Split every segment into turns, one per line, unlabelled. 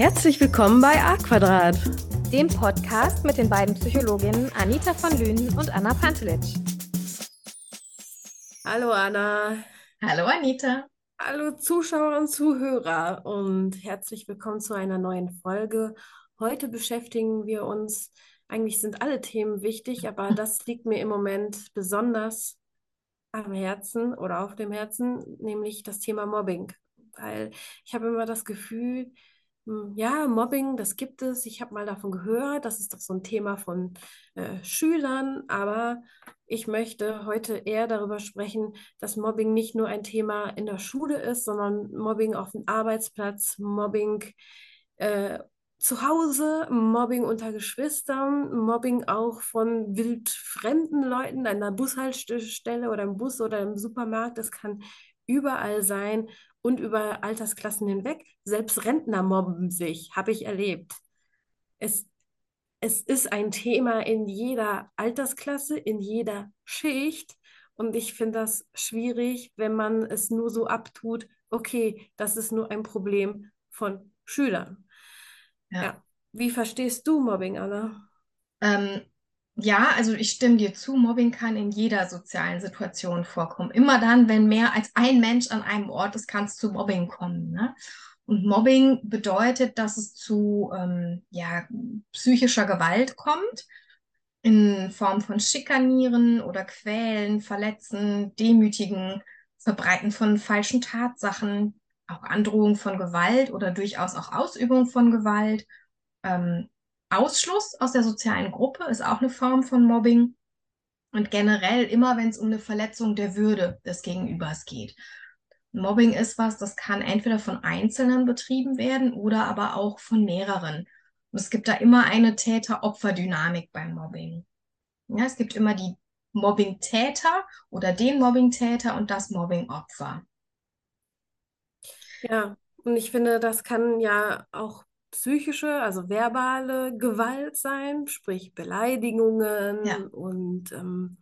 Herzlich willkommen bei A Quadrat,
dem Podcast mit den beiden Psychologinnen Anita von Lünen und Anna Pantelitsch.
Hallo Anna.
Hallo Anita.
Hallo Zuschauer und Zuhörer und herzlich willkommen zu einer neuen Folge. Heute beschäftigen wir uns, eigentlich sind alle Themen wichtig, aber das liegt mir im Moment besonders am Herzen oder auf dem Herzen, nämlich das Thema Mobbing. Weil ich habe immer das Gefühl, ja, Mobbing, das gibt es. Ich habe mal davon gehört, das ist doch so ein Thema von äh, Schülern, aber ich möchte heute eher darüber sprechen, dass Mobbing nicht nur ein Thema in der Schule ist, sondern Mobbing auf dem Arbeitsplatz, Mobbing äh, zu Hause, Mobbing unter Geschwistern, Mobbing auch von wildfremden Leuten an der Bushaltestelle oder im Bus oder im Supermarkt. Das kann überall sein und über Altersklassen hinweg. Selbst Rentner mobben sich, habe ich erlebt. Es, es ist ein Thema in jeder Altersklasse, in jeder Schicht. Und ich finde das schwierig, wenn man es nur so abtut, okay, das ist nur ein Problem von Schülern. Ja. ja. Wie verstehst du Mobbing, Anna?
Ähm, ja, also ich stimme dir zu, Mobbing kann in jeder sozialen Situation vorkommen. Immer dann, wenn mehr als ein Mensch an einem Ort ist, kann es zu Mobbing kommen. Ne? Und Mobbing bedeutet, dass es zu ähm, ja, psychischer Gewalt kommt, in Form von Schikanieren oder Quälen, Verletzen, Demütigen, Verbreiten von falschen Tatsachen, auch Androhung von Gewalt oder durchaus auch Ausübung von Gewalt. Ähm, Ausschluss aus der sozialen Gruppe ist auch eine Form von Mobbing. Und generell immer, wenn es um eine Verletzung der Würde des Gegenübers geht. Mobbing ist was, das kann entweder von Einzelnen betrieben werden oder aber auch von mehreren. Und es gibt da immer eine Täter-Opfer-Dynamik beim Mobbing. Ja, es gibt immer die Mobbing-Täter oder den Mobbing-Täter und das Mobbing-Opfer.
Ja, und ich finde, das kann ja auch psychische, also verbale Gewalt sein, sprich Beleidigungen ja. und ähm,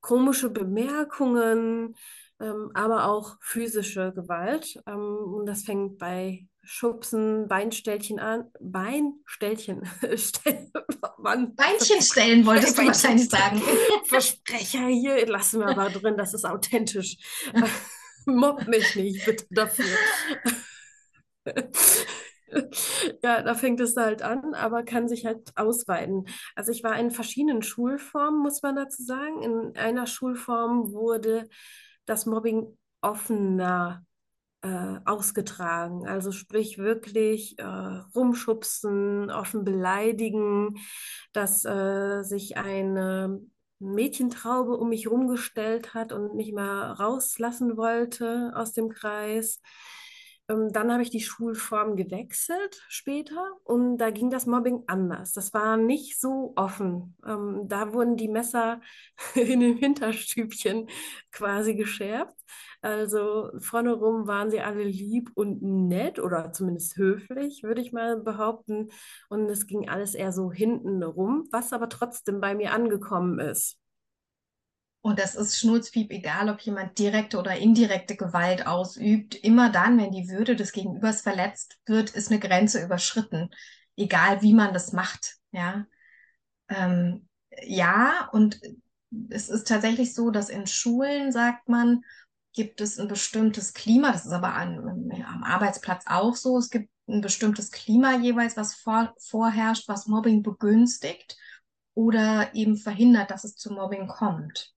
komische Bemerkungen, ähm, aber auch physische Gewalt. Ähm, und das fängt bei Schubsen, Beinstellchen an. Beinstellchen.
Mann. Beinchen stellen wolltest du wahrscheinlich sagen.
Versprecher hier, lassen wir aber drin, das ist authentisch. Mobb mich nicht, bitte dafür ja, da fängt es halt an, aber kann sich halt ausweiten. Also ich war in verschiedenen Schulformen, muss man dazu sagen. In einer Schulform wurde das Mobbing offener äh, ausgetragen. Also sprich wirklich äh, rumschubsen, offen beleidigen, dass äh, sich eine Mädchentraube um mich rumgestellt hat und nicht mehr rauslassen wollte aus dem Kreis. Ähm, dann habe ich die Schulform gewechselt später und da ging das Mobbing anders. Das war nicht so offen. Ähm, da wurden die Messer in den Hinterstübchen quasi geschärft. Also vorne rum waren sie alle lieb und nett oder zumindest höflich, würde ich mal behaupten. Und es ging alles eher so hinten rum, was aber trotzdem bei mir angekommen ist.
Und das ist Schnurzpiep, egal ob jemand direkte oder indirekte Gewalt ausübt. Immer dann, wenn die Würde des Gegenübers verletzt wird, ist eine Grenze überschritten. Egal wie man das macht. Ja, ähm, ja und es ist tatsächlich so, dass in Schulen, sagt man, gibt es ein bestimmtes Klima. Das ist aber an, am Arbeitsplatz auch so. Es gibt ein bestimmtes Klima jeweils, was vor, vorherrscht, was Mobbing begünstigt oder eben verhindert, dass es zu Mobbing kommt.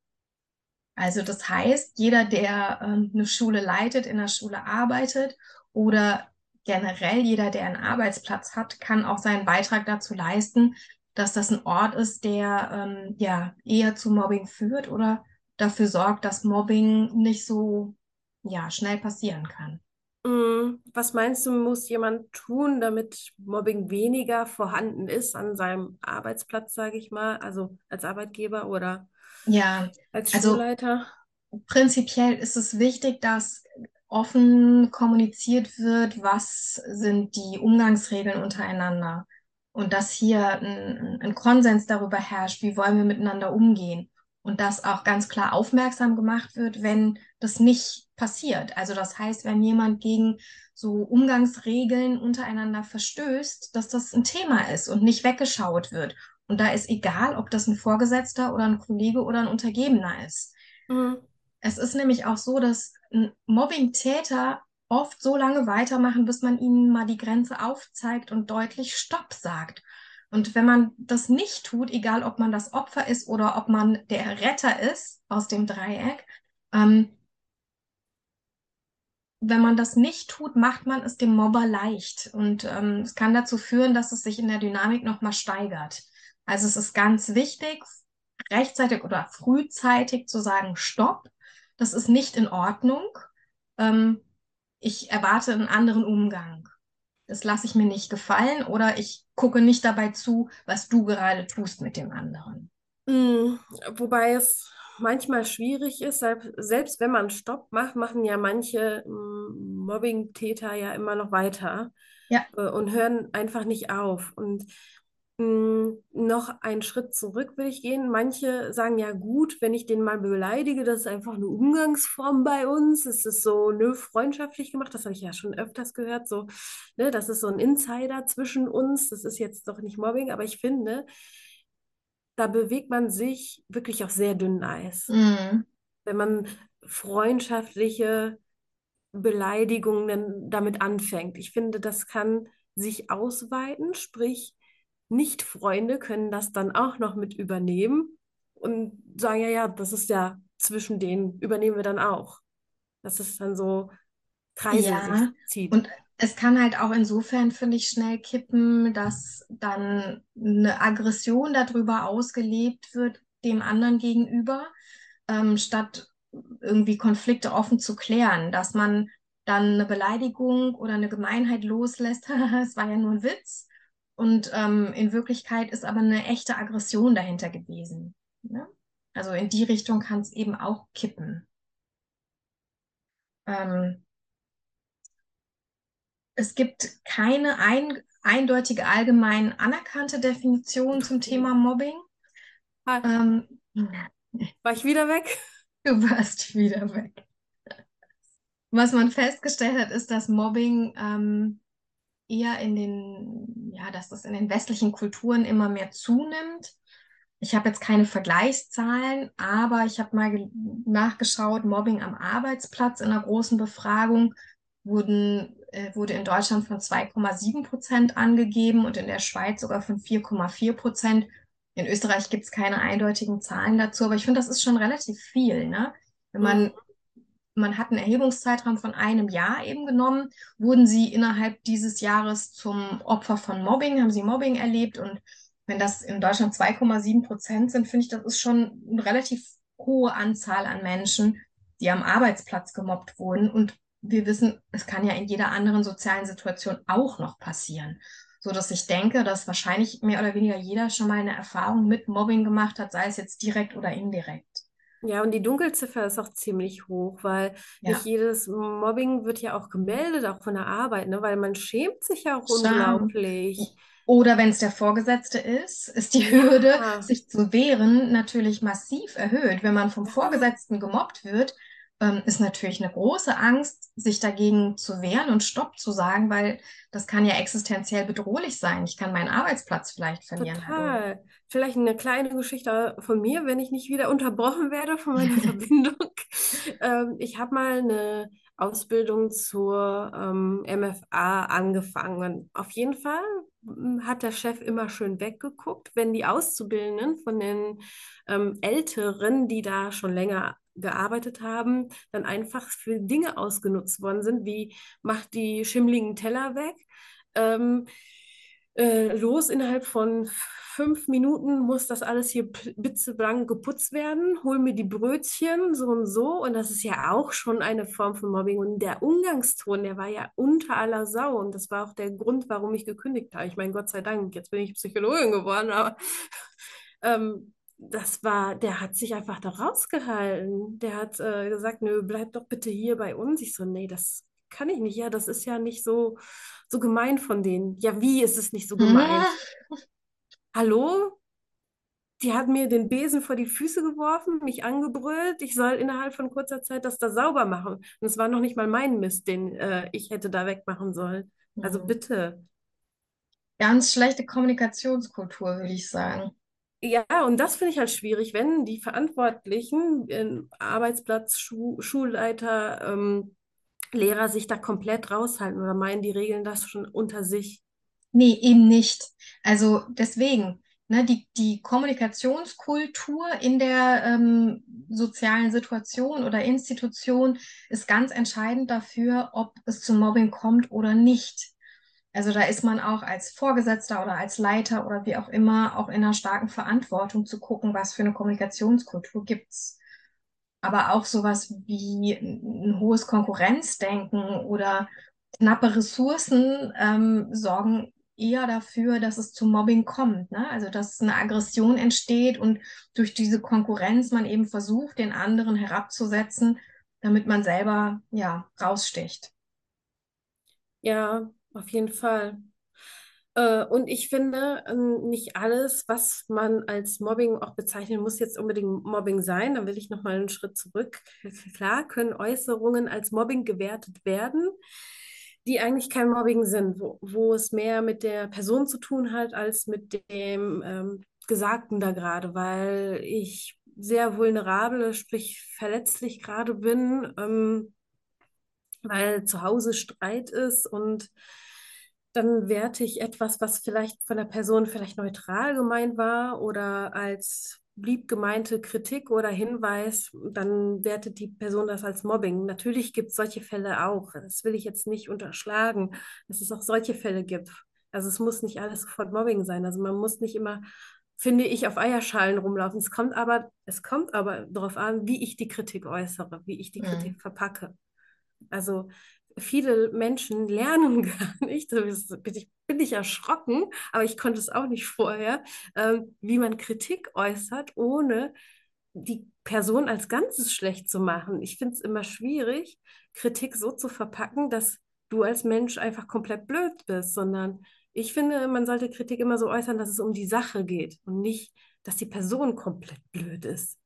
Also das heißt, jeder, der ähm, eine Schule leitet, in der Schule arbeitet oder generell jeder, der einen Arbeitsplatz hat, kann auch seinen Beitrag dazu leisten, dass das ein Ort ist, der ähm, ja eher zu Mobbing führt oder dafür sorgt, dass Mobbing nicht so ja schnell passieren kann.
Mm, was meinst du, muss jemand tun, damit Mobbing weniger vorhanden ist an seinem Arbeitsplatz, sage ich mal, also als Arbeitgeber oder
ja,
als also Schulleiter?
Also, prinzipiell ist es wichtig, dass offen kommuniziert wird, was sind die Umgangsregeln untereinander und dass hier ein, ein Konsens darüber herrscht, wie wollen wir miteinander umgehen. und dass auch ganz klar aufmerksam gemacht wird, wenn das nicht passiert. Also das heißt, wenn jemand gegen so Umgangsregeln untereinander verstößt, dass das ein Thema ist und nicht weggeschaut wird. Und da ist egal, ob das ein Vorgesetzter oder ein Kollege oder ein Untergebener ist. Mhm. Es ist nämlich auch so, dass Mobbing-Täter oft so lange weitermachen, bis man ihnen mal die Grenze aufzeigt und deutlich Stopp sagt. Und wenn man das nicht tut, egal ob man das Opfer ist oder ob man der Retter ist aus dem Dreieck, ähm, wenn man das nicht tut, macht man es dem Mobber leicht. Und ähm, es kann dazu führen, dass es sich in der Dynamik nochmal steigert. Also es ist ganz wichtig, rechtzeitig oder frühzeitig zu sagen, stopp, das ist nicht in Ordnung. Ähm, ich erwarte einen anderen Umgang. Das lasse ich mir nicht gefallen oder ich gucke nicht dabei zu, was du gerade tust mit dem anderen.
Mm, wobei es manchmal schwierig ist, selbst wenn man Stopp macht, machen ja manche mm, Mobbing-Täter ja immer noch weiter
ja.
Äh, und hören einfach nicht auf. Und hm, noch einen Schritt zurück will ich gehen. Manche sagen ja gut, wenn ich den mal beleidige, das ist einfach eine Umgangsform bei uns. Es ist so nö, freundschaftlich gemacht. Das habe ich ja schon öfters gehört. So, ne, das ist so ein Insider zwischen uns. Das ist jetzt doch nicht Mobbing, aber ich finde, da bewegt man sich wirklich auf sehr dünnem Eis.
Mhm.
Wenn man freundschaftliche Beleidigungen damit anfängt. Ich finde, das kann sich ausweiten, sprich, nicht-Freunde können das dann auch noch mit übernehmen und sagen, ja, ja, das ist ja zwischen denen, übernehmen wir dann auch. Das ist dann so Kreise
ja, zieht. Und es kann halt auch insofern, finde ich, schnell kippen, dass dann eine Aggression darüber ausgelebt wird, dem anderen gegenüber, ähm, statt irgendwie Konflikte offen zu klären, dass man dann eine Beleidigung oder eine Gemeinheit loslässt, es war ja nur ein Witz, und ähm, in Wirklichkeit ist aber eine echte Aggression dahinter gewesen. Ne? Also in die Richtung kann es eben auch kippen. Ähm, es gibt keine ein, eindeutige allgemein anerkannte Definition zum Thema Mobbing.
Ähm, War ich wieder weg?
Du warst wieder weg. Was man festgestellt hat, ist, dass Mobbing ähm, eher in den, ja, dass das in den westlichen Kulturen immer mehr zunimmt. Ich habe jetzt keine Vergleichszahlen, aber ich habe mal nachgeschaut, Mobbing am Arbeitsplatz in einer großen Befragung wurden, äh, wurde in Deutschland von 2,7 Prozent angegeben und in der Schweiz sogar von 4,4 Prozent. In Österreich gibt es keine eindeutigen Zahlen dazu, aber ich finde, das ist schon relativ viel. Ne? Wenn man man hat einen Erhebungszeitraum von einem Jahr eben genommen, wurden sie innerhalb dieses Jahres zum Opfer von Mobbing, haben sie Mobbing erlebt und wenn das in Deutschland 2,7 Prozent sind, finde ich, das ist schon eine relativ hohe Anzahl an Menschen, die am Arbeitsplatz gemobbt wurden. Und wir wissen, es kann ja in jeder anderen sozialen Situation auch noch passieren. So dass ich denke, dass wahrscheinlich mehr oder weniger jeder schon mal eine Erfahrung mit Mobbing gemacht hat, sei es jetzt direkt oder indirekt.
Ja, und die Dunkelziffer ist auch ziemlich hoch, weil ja. nicht jedes Mobbing wird ja auch gemeldet, auch von der Arbeit, ne? weil man schämt sich ja auch Scham. unglaublich.
Oder wenn es der Vorgesetzte ist, ist die Hürde, ja. sich zu wehren, natürlich massiv erhöht. Wenn man vom Vorgesetzten gemobbt wird, ähm, ist natürlich eine große Angst, sich dagegen zu wehren und Stopp zu sagen, weil das kann ja existenziell bedrohlich sein. Ich kann meinen Arbeitsplatz vielleicht verlieren.
Total. Vielleicht eine kleine Geschichte von mir, wenn ich nicht wieder unterbrochen werde von meiner Verbindung. Ähm, ich habe mal eine Ausbildung zur ähm, MFA angefangen. Auf jeden Fall hm, hat der Chef immer schön weggeguckt, wenn die Auszubildenden von den ähm, Älteren, die da schon länger gearbeitet haben, dann einfach für Dinge ausgenutzt worden sind, wie macht die schimmligen Teller weg. Ähm, äh, los, innerhalb von fünf Minuten muss das alles hier bitzeblank geputzt werden, hol mir die Brötchen, so und so. Und das ist ja auch schon eine Form von Mobbing. Und der Umgangston, der war ja unter aller Sau. Und das war auch der Grund, warum ich gekündigt habe. Ich meine, Gott sei Dank, jetzt bin ich Psychologin geworden, aber ähm, das war, der hat sich einfach da rausgehalten. Der hat äh, gesagt, nö, bleib doch bitte hier bei uns. Ich so, nee, das kann ich nicht. Ja, das ist ja nicht so, so gemein von denen. Ja, wie ist es nicht so gemein? Hallo? die hat mir den Besen vor die Füße geworfen, mich angebrüllt, ich soll innerhalb von kurzer Zeit das da sauber machen. Und es war noch nicht mal mein Mist, den äh, ich hätte da wegmachen sollen. Also
Mhm.
bitte.
Ganz schlechte Kommunikationskultur, würde ich sagen.
Ja, und das finde ich halt schwierig, wenn die Verantwortlichen, äh, Arbeitsplatz, Schu Schulleiter, ähm, Lehrer sich da komplett raushalten oder meinen, die regeln das schon unter sich.
Nee, eben nicht. Also deswegen, ne, die, die Kommunikationskultur in der ähm, sozialen Situation oder Institution ist ganz entscheidend dafür, ob es zu Mobbing kommt oder nicht. Also da ist man auch als Vorgesetzter oder als Leiter oder wie auch immer auch in einer starken Verantwortung zu gucken, was für eine Kommunikationskultur gibt's. Aber auch sowas wie ein hohes Konkurrenzdenken oder knappe Ressourcen ähm, sorgen eher dafür, dass es zu Mobbing kommt. Ne? Also dass eine Aggression entsteht und durch diese Konkurrenz man eben versucht, den anderen herabzusetzen, damit man selber ja raussticht.
Ja, auf jeden Fall. Äh, und ich finde, ähm, nicht alles, was man als Mobbing auch bezeichnen muss, jetzt unbedingt Mobbing sein. Da will ich nochmal einen Schritt zurück. Klar können Äußerungen als Mobbing gewertet werden, die eigentlich kein Mobbing sind, wo, wo es mehr mit der Person zu tun hat, als mit dem ähm, Gesagten da gerade, weil ich sehr vulnerabel, sprich verletzlich gerade bin, ähm, weil zu Hause Streit ist und dann werte ich etwas, was vielleicht von der Person vielleicht neutral gemeint war oder als lieb gemeinte Kritik oder Hinweis, dann wertet die Person das als Mobbing. Natürlich gibt es solche Fälle auch. Das will ich jetzt nicht unterschlagen, dass es auch solche Fälle gibt. Also es muss nicht alles sofort Mobbing sein. Also man muss nicht immer, finde ich, auf Eierschalen rumlaufen. Es kommt aber, es kommt aber darauf an, wie ich die Kritik äußere, wie ich die
Hm.
Kritik verpacke. Also viele Menschen lernen gar nicht, da bin ich, bin ich erschrocken, aber ich konnte es auch nicht vorher, ähm, wie man Kritik äußert, ohne die Person als Ganzes schlecht zu machen. Ich finde es immer schwierig, Kritik so zu verpacken, dass du als Mensch einfach komplett blöd bist, sondern ich finde, man sollte Kritik immer so äußern, dass es um die Sache geht und nicht, dass die Person komplett blöd ist.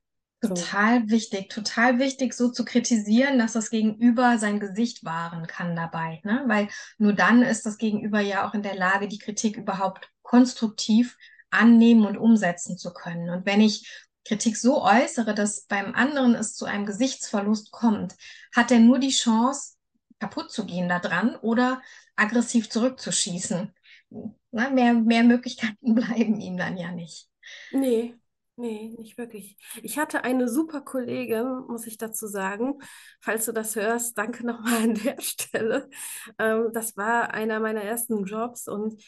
So.
Total wichtig, total wichtig, so zu kritisieren, dass das Gegenüber sein Gesicht wahren kann dabei, ne? Weil nur dann ist das Gegenüber ja auch in der Lage, die Kritik überhaupt konstruktiv annehmen und umsetzen zu können. Und wenn ich Kritik so äußere, dass beim anderen es zu einem Gesichtsverlust kommt, hat er nur die Chance, kaputt zu gehen daran oder aggressiv zurückzuschießen. Ne? Mehr, mehr Möglichkeiten bleiben ihm dann ja nicht.
Nee, nee, nicht wirklich. Ich hatte eine super Kollegin, muss ich dazu sagen. Falls du das hörst, danke nochmal an der Stelle. Ähm, das war einer meiner ersten Jobs und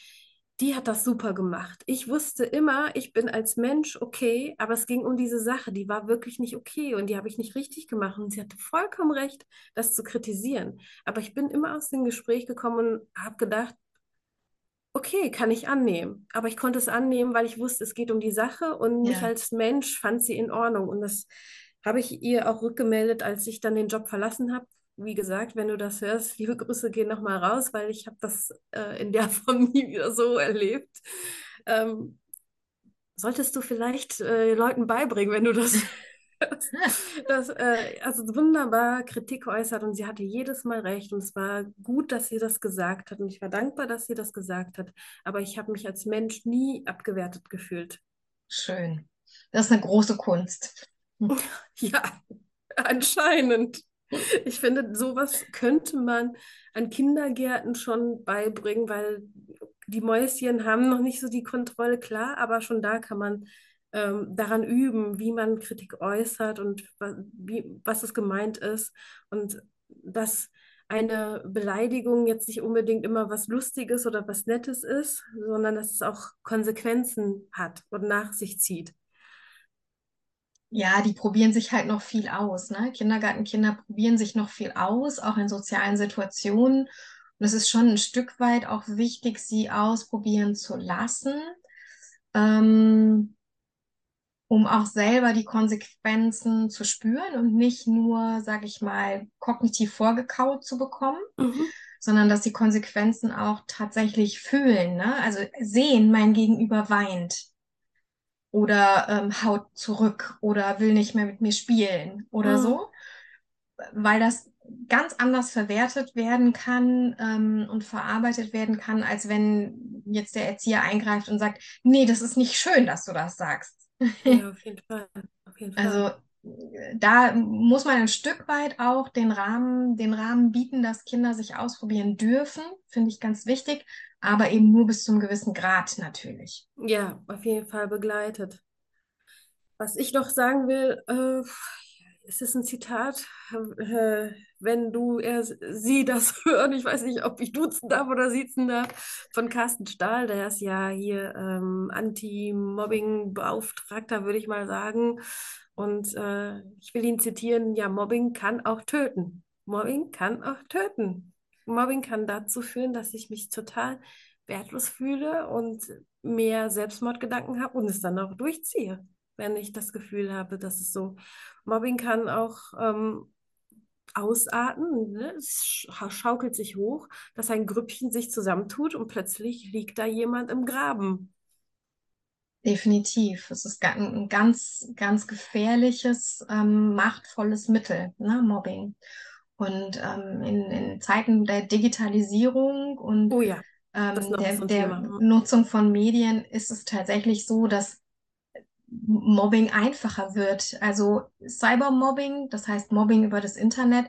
die hat das super gemacht. Ich wusste immer, ich bin als Mensch okay, aber es ging um diese Sache, die war wirklich nicht okay und die habe ich nicht richtig gemacht. Und sie hatte vollkommen recht, das zu kritisieren. Aber ich bin immer aus dem Gespräch gekommen und habe gedacht, okay, kann ich annehmen. Aber ich konnte es annehmen, weil ich wusste, es geht um die Sache und mich
Ja.
als Mensch fand sie in Ordnung. Und das habe ich ihr auch rückgemeldet, als ich dann den Job verlassen habe. Wie gesagt, wenn du das hörst, liebe Grüße gehen nochmal raus, weil ich habe das äh, in der Form nie wieder so erlebt. Ähm, solltest du vielleicht äh, Leuten beibringen, wenn du das das, äh, also wunderbar Kritik äußert und sie hatte jedes Mal recht und es war gut, dass sie das gesagt hat und ich war dankbar, dass sie das gesagt hat, aber ich habe mich als Mensch nie abgewertet gefühlt.
Schön. Das ist eine große Kunst.
Ja, anscheinend. Ich finde, sowas könnte man an Kindergärten schon beibringen, weil die Mäuschen haben noch nicht so die Kontrolle, klar, aber schon da kann man ähm, daran üben, wie man Kritik äußert und wie, was es gemeint ist. Und dass eine Beleidigung jetzt nicht unbedingt immer was Lustiges oder was Nettes ist, sondern dass es auch Konsequenzen hat und nach sich zieht.
Ja, die probieren sich halt noch viel aus, ne? Kindergartenkinder probieren sich noch viel aus, auch in sozialen Situationen. Und es ist schon ein Stück weit auch wichtig, sie ausprobieren zu lassen, ähm, um auch selber die Konsequenzen zu spüren und nicht nur, sag ich mal, kognitiv vorgekaut zu bekommen,
Mhm.
sondern dass die Konsequenzen auch tatsächlich fühlen, ne? Also sehen, mein Gegenüber weint. oder ähm, haut zurück oder will nicht mehr mit mir spielen oder
Mhm.
so, weil das ganz anders verwertet werden kann ähm, und verarbeitet werden kann, als wenn jetzt der Erzieher eingreift und sagt, nee, das ist nicht schön, dass du das sagst.
Ja, auf jeden Fall. Auf jeden
Also
Fall.
äh, da muss man ein Stück weit auch den Rahmen, den Rahmen bieten, dass Kinder sich ausprobieren dürfen, finde ich ganz wichtig, aber eben nur bis zum gewissen Grad natürlich.
Ja, auf jeden Fall begleitet. Was ich noch sagen will, äh, es ist ein Zitat, äh, wenn du er, sie das hören, ich weiß nicht, ob ich duzen darf oder siezen darf, von Carsten Stahl, der ist ja hier ähm, Anti-Mobbing-Beauftragter, würde ich mal sagen. Und äh, ich will ihn zitieren, ja, Mobbing kann auch töten. Mobbing kann auch töten. Mobbing kann dazu führen, dass ich mich total wertlos fühle und mehr Selbstmordgedanken habe und es dann auch durchziehe wenn ich das Gefühl habe, dass es so, Mobbing kann auch ähm, ausarten, ne? es sch- schaukelt sich hoch, dass ein Grüppchen sich zusammentut und plötzlich liegt da jemand im Graben.
Definitiv. Es ist ein ganz, ganz gefährliches, ähm, machtvolles Mittel, ne, Mobbing. Und ähm, in, in Zeiten der Digitalisierung und
Oh ja,
ähm, der, der
Thema.
Nutzung von Medien ist es tatsächlich so, dass Mobbing einfacher wird. Also Cybermobbing, das heißt Mobbing über das Internet,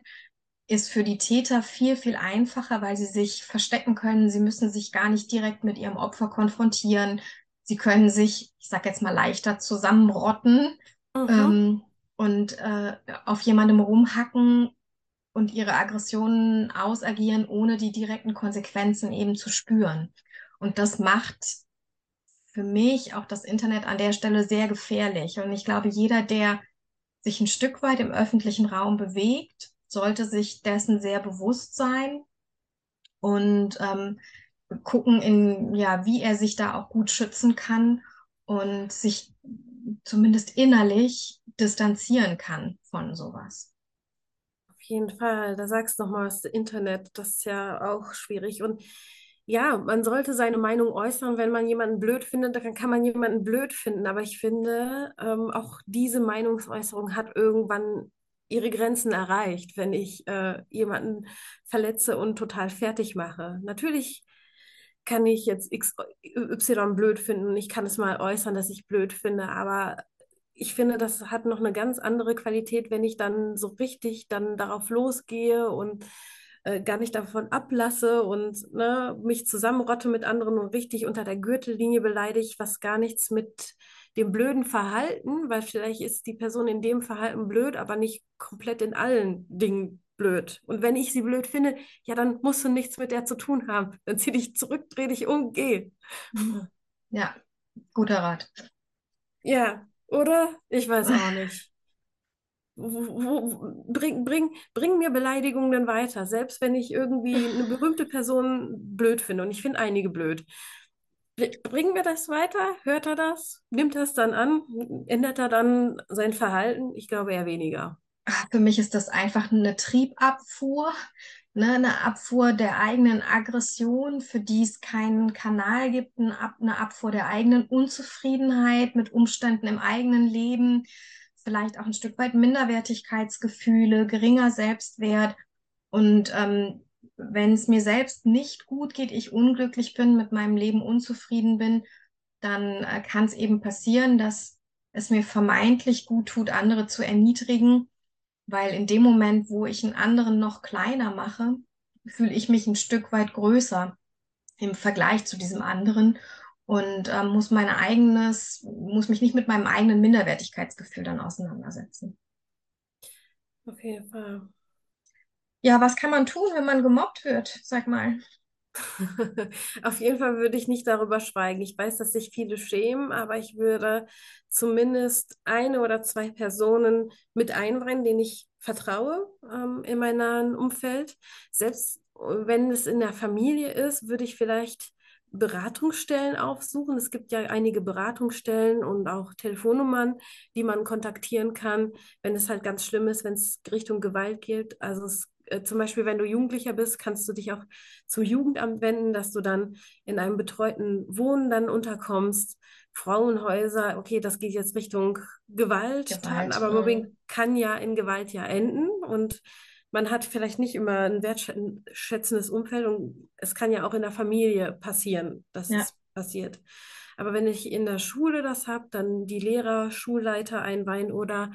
ist für die Täter viel, viel einfacher, weil sie sich verstecken können. Sie müssen sich gar nicht direkt mit ihrem Opfer konfrontieren. Sie können sich, ich sag jetzt mal, leichter zusammenrotten
Mhm.
ähm, und äh, auf jemandem rumhacken und ihre Aggressionen ausagieren, ohne die direkten Konsequenzen eben zu spüren. Und das macht für mich auch das Internet an der Stelle sehr gefährlich. Und ich glaube, jeder, der sich ein Stück weit im öffentlichen Raum bewegt, sollte sich dessen sehr bewusst sein und ähm, gucken, in, ja, wie er sich da auch gut schützen kann und sich zumindest innerlich distanzieren kann von sowas.
Auf jeden Fall, da sagst du nochmal das Internet, das ist ja auch schwierig. Und ja, man sollte seine Meinung äußern, wenn man jemanden blöd findet, dann kann man jemanden blöd finden. Aber ich finde, ähm, auch diese Meinungsäußerung hat irgendwann ihre Grenzen erreicht, wenn ich äh, jemanden verletze und total fertig mache. Natürlich kann ich jetzt X, Y blöd finden und ich kann es mal äußern, dass ich blöd finde, aber ich finde, das hat noch eine ganz andere Qualität, wenn ich dann so richtig dann darauf losgehe und äh, gar nicht davon ablasse und ne, mich zusammenrotte mit anderen und richtig unter der Gürtellinie beleidige, was gar nichts mit dem blöden Verhalten, weil vielleicht ist die Person in dem Verhalten blöd, aber nicht komplett in allen Dingen blöd. Und wenn ich sie blöd finde, ja, dann musst du nichts mit der zu tun haben. Dann zieh dich zurück, dreh dich um, geh.
Ja, guter Rat.
Ja, oder? Ich weiß auch nicht. Bring, bring, bring mir Beleidigungen weiter, selbst wenn ich irgendwie eine berühmte Person blöd finde. Und ich finde einige blöd. Bringen wir das weiter? Hört er das? Nimmt er es dann an? Ändert er dann sein Verhalten? Ich glaube eher weniger.
Für mich ist das einfach eine Triebabfuhr, ne, eine Abfuhr der eigenen Aggression, für die es keinen Kanal gibt, eine Abfuhr der eigenen Unzufriedenheit mit Umständen im eigenen Leben, vielleicht auch ein Stück weit Minderwertigkeitsgefühle, geringer Selbstwert. Und ähm, wenn es mir selbst nicht gut geht, ich unglücklich bin, mit meinem Leben unzufrieden bin, dann äh, kann es eben passieren, dass es mir vermeintlich gut tut, andere zu erniedrigen weil in dem Moment, wo ich einen anderen noch kleiner mache, fühle ich mich ein Stück weit größer im Vergleich zu diesem anderen und ähm, muss mein eigenes, muss mich nicht mit meinem eigenen Minderwertigkeitsgefühl dann auseinandersetzen.
Auf jeden Fall.
Ja, was kann man tun, wenn man gemobbt wird? Sag mal.
Auf jeden Fall würde ich nicht darüber schweigen. Ich weiß, dass sich viele schämen, aber ich würde zumindest eine oder zwei Personen mit einbringen, denen ich vertraue ähm, in meinem nahen Umfeld. Selbst wenn es in der Familie ist, würde ich vielleicht Beratungsstellen aufsuchen. Es gibt ja einige Beratungsstellen und auch Telefonnummern, die man kontaktieren kann, wenn es halt ganz schlimm ist, wenn es Richtung Gewalt geht. Also es äh, zum Beispiel, wenn du Jugendlicher bist, kannst du dich auch zum Jugendamt wenden, dass du dann in einem betreuten Wohnen dann unterkommst. Frauenhäuser, okay, das geht jetzt Richtung Gewalt,
Gewalt,
aber. Mobbing kann ja in Gewalt ja enden und man hat vielleicht nicht immer ein wertschätzendes Umfeld und es kann ja auch in der Familie passieren, dass
Ja.
es passiert. Aber wenn ich in der Schule das habe, dann die Lehrer, Schulleiter einweihen oder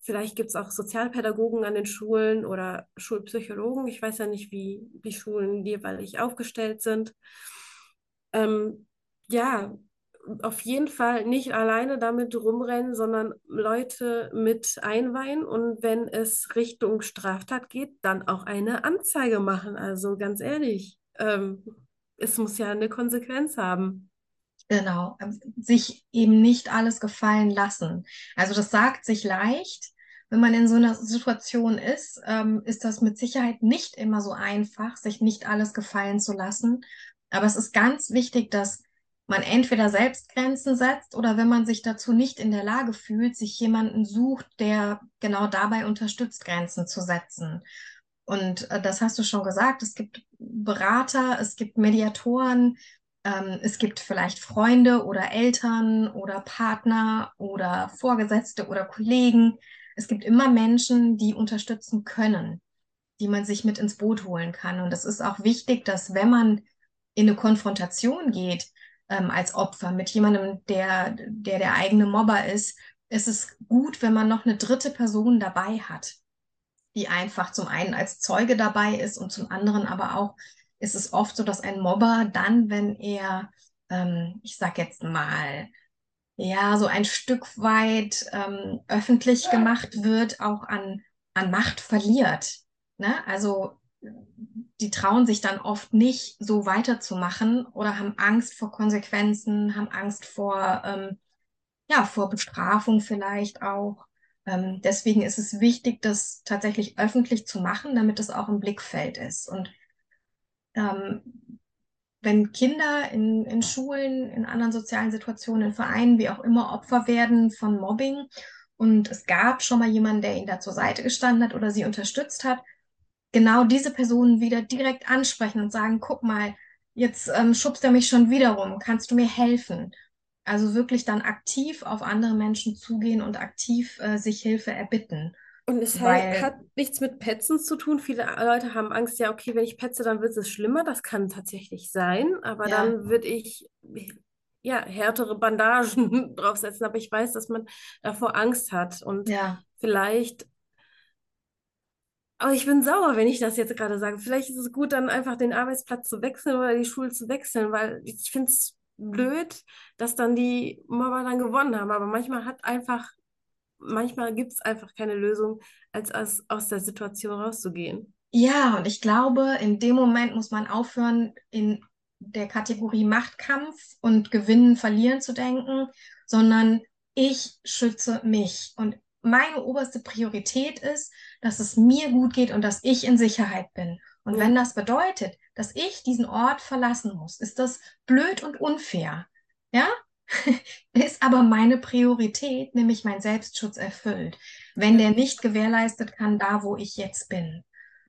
vielleicht gibt es auch Sozialpädagogen an den Schulen oder Schulpsychologen. Ich weiß ja nicht, wie die Schulen jeweilig aufgestellt sind. Ähm, ja, auf jeden Fall nicht alleine damit rumrennen, sondern Leute mit einweihen und wenn es Richtung Straftat geht, dann auch eine Anzeige machen. Also ganz ehrlich, ähm, es muss ja eine Konsequenz haben.
Genau, ähm, sich eben nicht alles gefallen lassen. Also das sagt sich leicht. Wenn man in so einer Situation ist, ähm, ist das mit Sicherheit nicht immer so einfach, sich nicht alles gefallen zu lassen. Aber es ist ganz wichtig, dass man entweder selbst Grenzen setzt oder wenn man sich dazu nicht in der Lage fühlt, sich jemanden sucht, der genau dabei unterstützt, Grenzen zu setzen. Und äh, das hast du schon gesagt, es gibt Berater, es gibt Mediatoren, ähm, es gibt vielleicht Freunde oder Eltern oder Partner oder Vorgesetzte oder Kollegen. Es gibt immer Menschen, die unterstützen können, die man sich mit ins Boot holen kann. Und es ist auch wichtig, dass wenn man in eine Konfrontation geht, ähm, als Opfer mit jemandem, der, der der eigene Mobber ist, ist es gut, wenn man noch eine dritte Person dabei hat, die einfach zum einen als Zeuge dabei ist und zum anderen aber auch ist es oft so, dass ein Mobber dann, wenn er, ähm, ich sag jetzt mal, ja, so ein Stück weit ähm, öffentlich gemacht wird, auch an, an Macht verliert. Ne? Also die trauen sich dann oft nicht, so weiterzumachen oder haben Angst vor Konsequenzen, haben Angst vor, ähm, ja, vor Bestrafung vielleicht auch. Ähm, deswegen ist es wichtig, das tatsächlich öffentlich zu machen, damit es auch im Blickfeld ist. Und ähm, wenn Kinder in, in Schulen, in anderen sozialen Situationen, in Vereinen, wie auch immer, Opfer werden von Mobbing und es gab schon mal jemanden, der ihnen da zur Seite gestanden hat oder sie unterstützt hat, genau diese Personen wieder direkt ansprechen und sagen, guck mal, jetzt ähm, schubst er mich schon wieder rum, kannst du mir helfen? Also wirklich dann aktiv auf andere Menschen zugehen und aktiv äh, sich Hilfe erbitten.
Und es
Weil-
hat nichts mit Petzen zu tun. Viele Leute haben Angst, ja, okay, wenn ich petze, dann wird es schlimmer. Das kann tatsächlich sein, aber
Ja.
dann würde ich ja härtere Bandagen draufsetzen. Aber ich weiß, dass man davor Angst hat und
Ja,
vielleicht. Aber ich bin sauer, wenn ich das jetzt gerade sage. Vielleicht ist es gut, dann einfach den Arbeitsplatz zu wechseln oder die Schule zu wechseln, weil ich finde es blöd, dass dann die Mobber dann gewonnen haben. Aber manchmal hat einfach, manchmal gibt es einfach keine Lösung, als aus, aus der Situation rauszugehen.
Ja, und ich glaube, in dem Moment muss man aufhören, in der Kategorie Machtkampf und Gewinnen, Verlieren zu denken, sondern ich schütze mich. Und meine oberste Priorität ist, dass es mir gut geht und dass ich in Sicherheit bin. Und
Ja.
wenn das bedeutet, dass ich diesen Ort verlassen muss, ist das blöd und unfair. Ja? Ist aber meine Priorität, nämlich mein Selbstschutz erfüllt. Wenn der nicht gewährleistet kann, da wo ich jetzt bin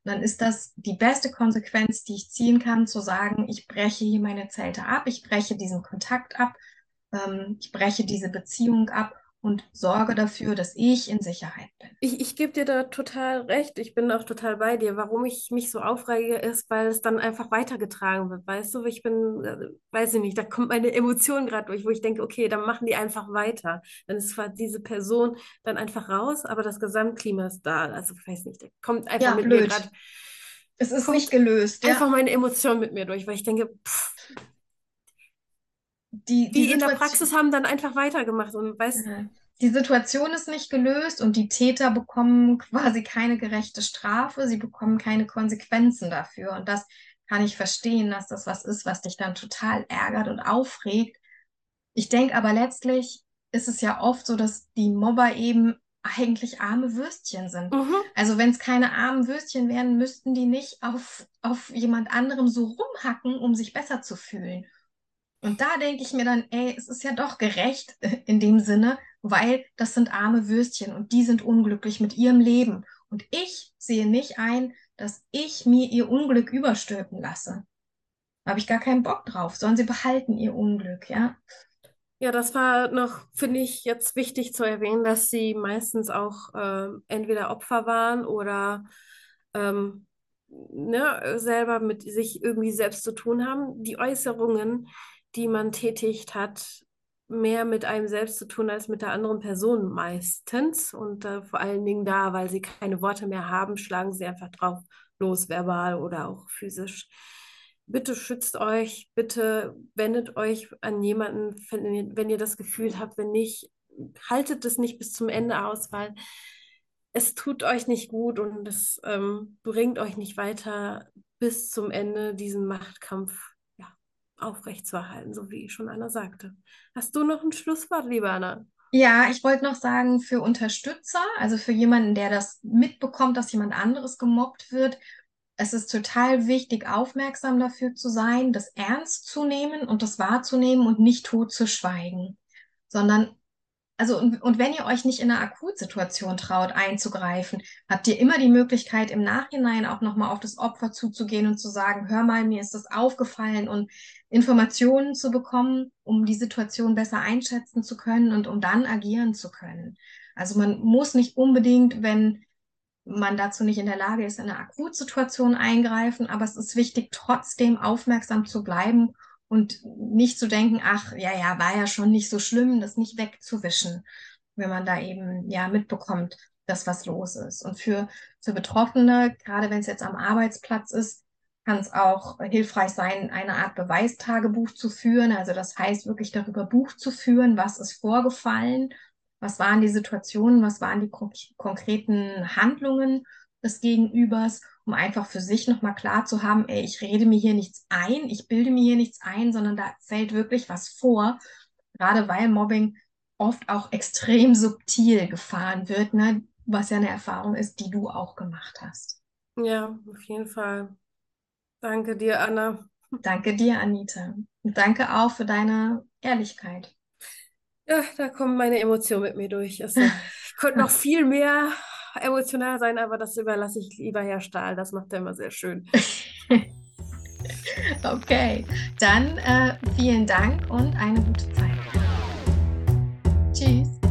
dann ist das die beste Konsequenz, die ich ziehen kann, zu sagen, ich breche hier meine Zelte ab, ich breche diesen Kontakt ab, ähm, ich breche diese Beziehung ab und sorge dafür, dass ich in Sicherheit bin.
Ich, ich gebe dir da total recht. Ich bin auch total bei dir. Warum ich mich so aufrege, ist, weil es dann einfach weitergetragen wird. Weißt du, ich bin, äh, weiß ich nicht, da kommt meine Emotion gerade durch, wo ich denke, okay, dann machen die einfach weiter. Dann ist zwar diese Person dann einfach raus, aber das Gesamtklima ist da. Also, ich weiß nicht, da kommt einfach
Ja,
mit mir
blöd.
gerade
Es ist nicht gelöst.
einfach
Ja.
meine Emotion mit mir durch, weil ich denke, pff,
Die,
die in der Praxis haben dann einfach weitergemacht und weißt,
Ja. Die Situation ist nicht gelöst und die Täter bekommen quasi keine gerechte Strafe, sie bekommen keine Konsequenzen dafür. Und das kann ich verstehen, dass das was ist, was dich dann total ärgert und aufregt. Ich denke aber letztlich ist es ja oft so, dass die Mobber eben eigentlich arme Würstchen sind.
mhm,
Also wenn es keine armen Würstchen wären, müssten die nicht auf, auf jemand anderem so rumhacken, um sich besser zu fühlen. Und da denke ich mir dann, ey, es ist ja doch gerecht in dem Sinne, weil das sind arme Würstchen und die sind unglücklich mit ihrem Leben. Und ich sehe nicht ein, dass ich mir ihr Unglück überstülpen lasse. Da habe ich gar keinen Bock drauf. Sollen sie behalten ihr Unglück, ja?
Ja, das war noch, finde ich, jetzt wichtig zu erwähnen, dass sie meistens auch ähm, entweder Opfer waren oder ähm, ne, selber mit sich irgendwie selbst zu tun haben. Die Äußerungen, die man tätigt, hat mehr mit einem selbst zu tun als mit der anderen Person meistens. Und äh, vor allen Dingen da, weil sie keine Worte mehr haben, schlagen sie einfach drauf los, verbal oder auch physisch. Bitte schützt euch, bitte wendet euch an jemanden, wenn ihr, wenn ihr das Gefühl habt, wenn nicht, haltet es nicht bis zum Ende aus, weil es tut euch nicht gut und es ähm, bringt euch nicht weiter bis zum Ende diesen Machtkampf aufrechtzuerhalten, so wie schon Anna sagte. Hast du noch ein Schlusswort, liebe Anna?
Ja, ich wollte noch sagen, für Unterstützer, also für jemanden, der das mitbekommt, dass jemand anderes gemobbt wird, es ist total wichtig, aufmerksam dafür zu sein, das ernst zu nehmen und das wahrzunehmen und nicht tot zu schweigen, sondern also und, und wenn ihr euch nicht in einer Akutsituation traut, einzugreifen, habt ihr immer die Möglichkeit, im Nachhinein auch nochmal auf das Opfer zuzugehen und zu sagen, hör mal, mir ist das aufgefallen und Informationen zu bekommen, um die Situation besser einschätzen zu können und um dann agieren zu können. Also man muss nicht unbedingt, wenn man dazu nicht in der Lage ist, in einer Akutsituation eingreifen, aber es ist wichtig, trotzdem aufmerksam zu bleiben und nicht zu denken, ach, ja, ja, war ja schon nicht so schlimm, das nicht wegzuwischen, wenn man da eben ja mitbekommt, dass was los ist. Und für, für Betroffene, gerade wenn es jetzt am Arbeitsplatz ist, kann es auch hilfreich sein, eine Art Beweistagebuch zu führen. Also das heißt, wirklich darüber Buch zu führen, was ist vorgefallen was waren die Situationen, was waren die konkreten Handlungen des Gegenübers, um einfach für sich nochmal klar zu haben, ey, ich rede mir hier nichts ein, ich bilde mir hier nichts ein, sondern da fällt wirklich was vor, gerade weil Mobbing oft auch extrem subtil gefahren wird, ne? was ja eine Erfahrung ist, die du auch gemacht hast.
Ja, auf jeden Fall. Danke dir, Anna.
Danke dir, Anita. Und danke auch für deine Ehrlichkeit.
Ja, da kommen meine Emotionen mit mir durch. Also, ich könnte noch viel mehr emotional sein, aber das überlasse ich lieber Herr Stahl. Das macht er immer sehr schön.
okay, dann äh, vielen Dank und eine gute Zeit. Tschüss.